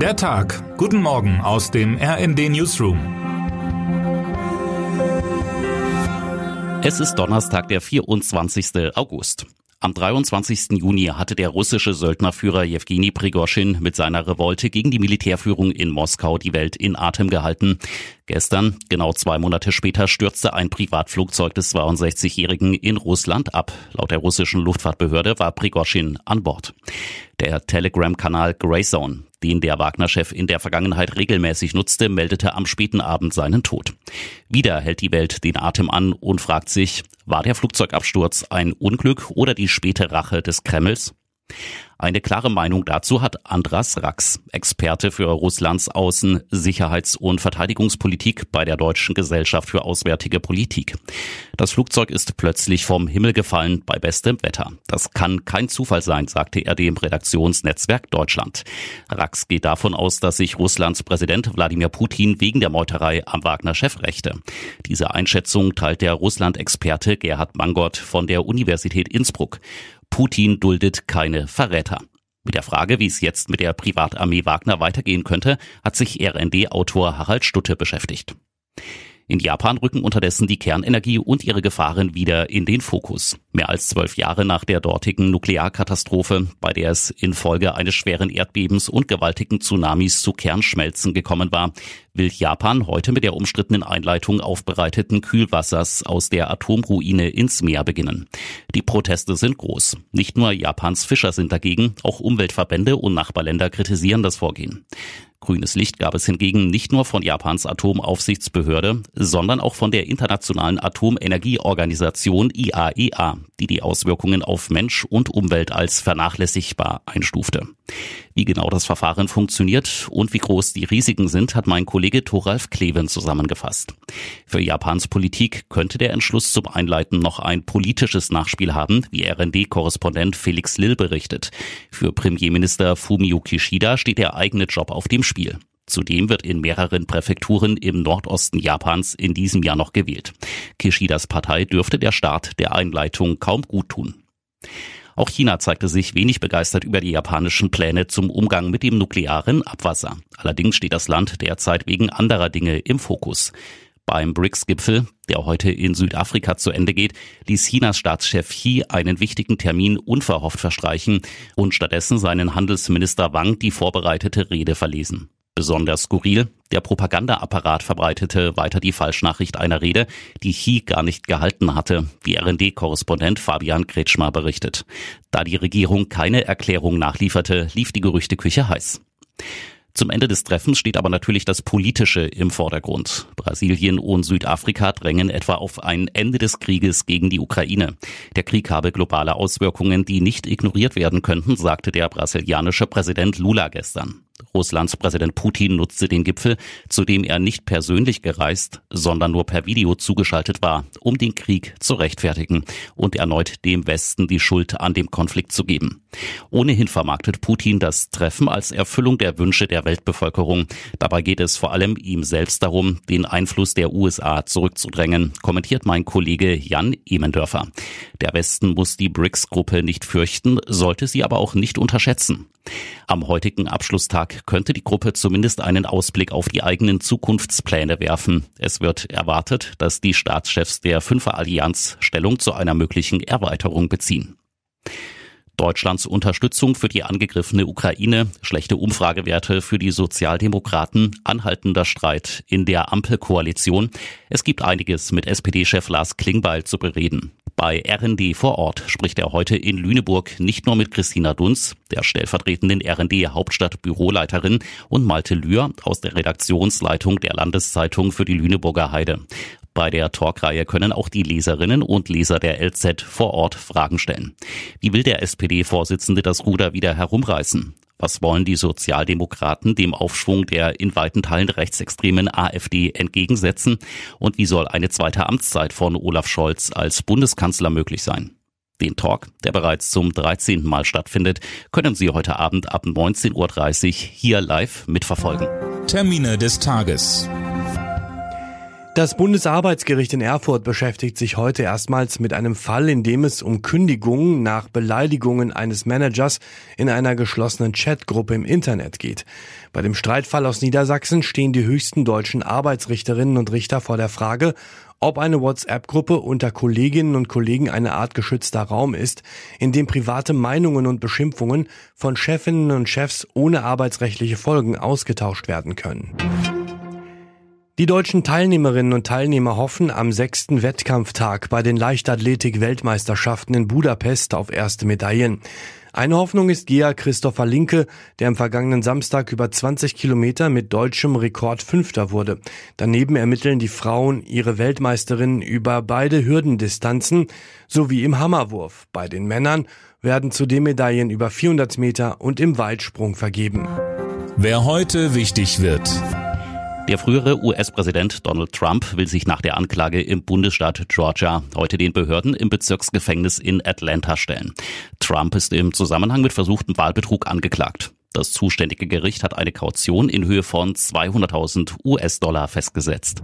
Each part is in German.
Der Tag. Guten Morgen aus dem RND Newsroom. Es ist Donnerstag, der 24. August. Am 23. Juni hatte der russische Söldnerführer Jewgeni Prigoschin mit seiner Revolte gegen die Militärführung in Moskau die Welt in Atem gehalten. Gestern, genau zwei Monate später, stürzte ein Privatflugzeug des 62-Jährigen in Russland ab. Laut der russischen Luftfahrtbehörde war Prigoschin an Bord. Der Telegram-Kanal Greyzone, den der Wagner-Chef in der Vergangenheit regelmäßig nutzte, meldete am späten Abend seinen Tod. Wieder hält die Welt den Atem an und fragt sich, war der Flugzeugabsturz ein Unglück oder die späte Rache des Kremls? Eine klare Meinung dazu hat Andras Rax, Experte für Russlands Außen-, Sicherheits- und Verteidigungspolitik bei der Deutschen Gesellschaft für Auswärtige Politik. Das Flugzeug ist plötzlich vom Himmel gefallen bei bestem Wetter. Das kann kein Zufall sein, sagte er dem Redaktionsnetzwerk Deutschland. Rax geht davon aus, dass sich Russlands Präsident Wladimir Putin wegen der Meuterei am Wagner-Chef rächte. Diese Einschätzung teilt der Russland-Experte Gerhard Mangott von der Universität Innsbruck. Putin duldet keine Verräter. Mit der Frage, wie es jetzt mit der Privatarmee Wagner weitergehen könnte, hat sich RND-Autor Harald Stutte beschäftigt. In Japan rücken unterdessen die Kernenergie und ihre Gefahren wieder in den Fokus. Mehr als zwölf Jahre nach der dortigen Nuklearkatastrophe, bei der es infolge eines schweren Erdbebens und gewaltigen Tsunamis zu Kernschmelzen gekommen war, will Japan heute mit der umstrittenen Einleitung aufbereiteten Kühlwassers aus der Atomruine ins Meer beginnen. Die Proteste sind groß. Nicht nur Japans Fischer sind dagegen, auch Umweltverbände und Nachbarländer kritisieren das Vorgehen. Grünes Licht gab es hingegen nicht nur von Japans Atomaufsichtsbehörde, sondern auch von der Internationalen Atomenergieorganisation IAEA, e die die Auswirkungen auf Mensch und Umwelt als vernachlässigbar einstufte. Wie genau das Verfahren funktioniert und wie groß die Risiken sind, hat mein Kollege Thoralf Kleven zusammengefasst. Für Japans Politik könnte der Entschluss zum Einleiten noch ein politisches Nachspiel haben, wie RND-Korrespondent Felix Lill berichtet. Für Premierminister Fumio Kishida steht der eigene Job auf dem Spiel. Zudem wird in mehreren Präfekturen im Nordosten Japans in diesem Jahr noch gewählt. Kishidas Partei dürfte der Start der Einleitung kaum gut tun. Auch China zeigte sich wenig begeistert über die japanischen Pläne zum Umgang mit dem nuklearen Abwasser. Allerdings steht das Land derzeit wegen anderer Dinge im Fokus. Beim BRICS-Gipfel, der heute in Südafrika zu Ende geht, ließ Chinas Staatschef Xi einen wichtigen Termin unverhofft verstreichen und stattdessen seinen Handelsminister Wang die vorbereitete Rede verlesen. Besonders skurril, der Propagandaapparat verbreitete weiter die Falschnachricht einer Rede, die Xi gar nicht gehalten hatte, wie RND-Korrespondent Fabian Kretschmer berichtet. Da die Regierung keine Erklärung nachlieferte, lief die Gerüchteküche heiß. Zum Ende des Treffens steht aber natürlich das Politische im Vordergrund. Brasilien und Südafrika drängen etwa auf ein Ende des Krieges gegen die Ukraine. Der Krieg habe globale Auswirkungen, die nicht ignoriert werden könnten, sagte der brasilianische Präsident Lula gestern. Russlands Präsident Putin nutzte den Gipfel, zu dem er nicht persönlich gereist, sondern nur per Video zugeschaltet war, um den Krieg zu rechtfertigen und erneut dem Westen die Schuld an dem Konflikt zu geben. Ohnehin vermarktet Putin das Treffen als Erfüllung der Wünsche der Weltbevölkerung. Dabei geht es vor allem ihm selbst darum, den Einfluss der USA zurückzudrängen, kommentiert mein Kollege Jan Emendörfer. Der Westen muss die BRICS-Gruppe nicht fürchten, sollte sie aber auch nicht unterschätzen. Am heutigen Abschlusstag könnte die Gruppe zumindest einen Ausblick auf die eigenen Zukunftspläne werfen. Es wird erwartet, dass die Staatschefs der Fünferallianz Stellung zu einer möglichen Erweiterung beziehen. Deutschlands Unterstützung für die angegriffene Ukraine, schlechte Umfragewerte für die Sozialdemokraten, anhaltender Streit in der Ampelkoalition. Es gibt einiges mit SPD-Chef Lars Klingbeil zu bereden. Bei RND vor Ort spricht er heute in Lüneburg nicht nur mit Christina Dunz, der stellvertretenden RND Hauptstadtbüroleiterin, und Malte Lühr aus der Redaktionsleitung der Landeszeitung für die Lüneburger Heide. Bei der Talkreihe können auch die Leserinnen und Leser der LZ vor Ort Fragen stellen. Wie will der SPD-Vorsitzende das Ruder wieder herumreißen? Was wollen die Sozialdemokraten dem Aufschwung der in weiten Teilen rechtsextremen AfD entgegensetzen? Und wie soll eine zweite Amtszeit von Olaf Scholz als Bundeskanzler möglich sein? Den Talk, der bereits zum 13. Mal stattfindet, können Sie heute Abend ab 19.30 Uhr hier live mitverfolgen. Termine des Tages. Das Bundesarbeitsgericht in Erfurt beschäftigt sich heute erstmals mit einem Fall, in dem es um Kündigungen nach Beleidigungen eines Managers in einer geschlossenen Chatgruppe im Internet geht. Bei dem Streitfall aus Niedersachsen stehen die höchsten deutschen Arbeitsrichterinnen und Richter vor der Frage, ob eine WhatsApp-Gruppe unter Kolleginnen und Kollegen eine Art geschützter Raum ist, in dem private Meinungen und Beschimpfungen von Chefinnen und Chefs ohne arbeitsrechtliche Folgen ausgetauscht werden können. Die deutschen Teilnehmerinnen und Teilnehmer hoffen am sechsten Wettkampftag bei den Leichtathletik-Weltmeisterschaften in Budapest auf erste Medaillen. Eine Hoffnung ist Gea Christopher Linke, der am vergangenen Samstag über 20 Kilometer mit deutschem Rekord Fünfter wurde. Daneben ermitteln die Frauen ihre Weltmeisterinnen über beide Hürdendistanzen sowie im Hammerwurf. Bei den Männern werden zudem Medaillen über 400 Meter und im Weitsprung vergeben. Wer heute wichtig wird. Der frühere US-Präsident Donald Trump will sich nach der Anklage im Bundesstaat Georgia heute den Behörden im Bezirksgefängnis in Atlanta stellen. Trump ist im Zusammenhang mit versuchtem Wahlbetrug angeklagt. Das zuständige Gericht hat eine Kaution in Höhe von 200.000 US-Dollar festgesetzt.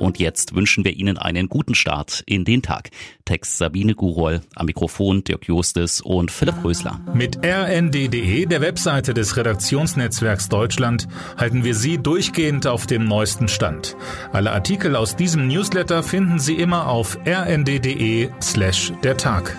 Und jetzt wünschen wir Ihnen einen guten Start in den Tag. Text Sabine Gurol, am Mikrofon Dirk Justes und Philipp Rösler. Mit rnd.de, der Webseite des Redaktionsnetzwerks Deutschland, halten wir Sie durchgehend auf dem neuesten Stand. Alle Artikel aus diesem Newsletter finden Sie immer auf rnd.de slash der Tag.